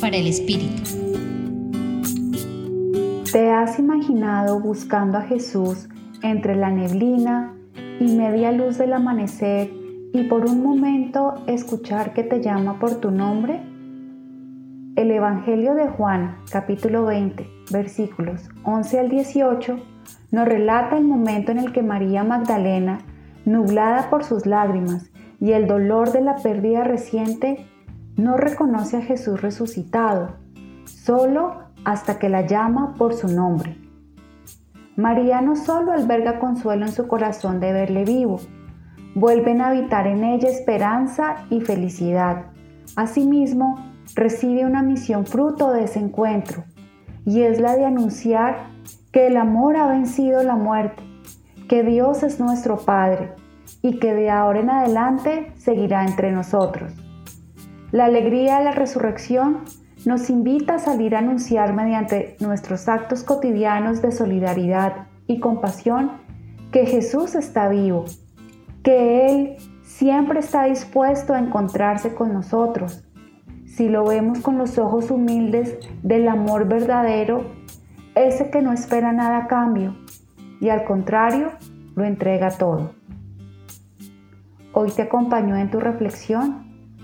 Para el Espíritu. ¿Te has imaginado buscando a Jesús entre la neblina y media luz del amanecer y por un momento escuchar que te llama por tu nombre? El Evangelio de Juan, capítulo 20, versículos 11 al 18, nos relata el momento en el que María Magdalena, nublada por sus lágrimas y el dolor de la pérdida reciente, no reconoce a Jesús resucitado, solo hasta que la llama por su nombre. María no solo alberga consuelo en su corazón de verle vivo, vuelven a habitar en ella esperanza y felicidad. Asimismo, recibe una misión fruto de ese encuentro, y es la de anunciar que el amor ha vencido la muerte, que Dios es nuestro Padre y que de ahora en adelante seguirá entre nosotros. La alegría de la resurrección nos invita a salir a anunciar mediante nuestros actos cotidianos de solidaridad y compasión que Jesús está vivo, que Él siempre está dispuesto a encontrarse con nosotros si lo vemos con los ojos humildes del amor verdadero, ese que no espera nada a cambio y al contrario lo entrega todo. Hoy te acompañó en tu reflexión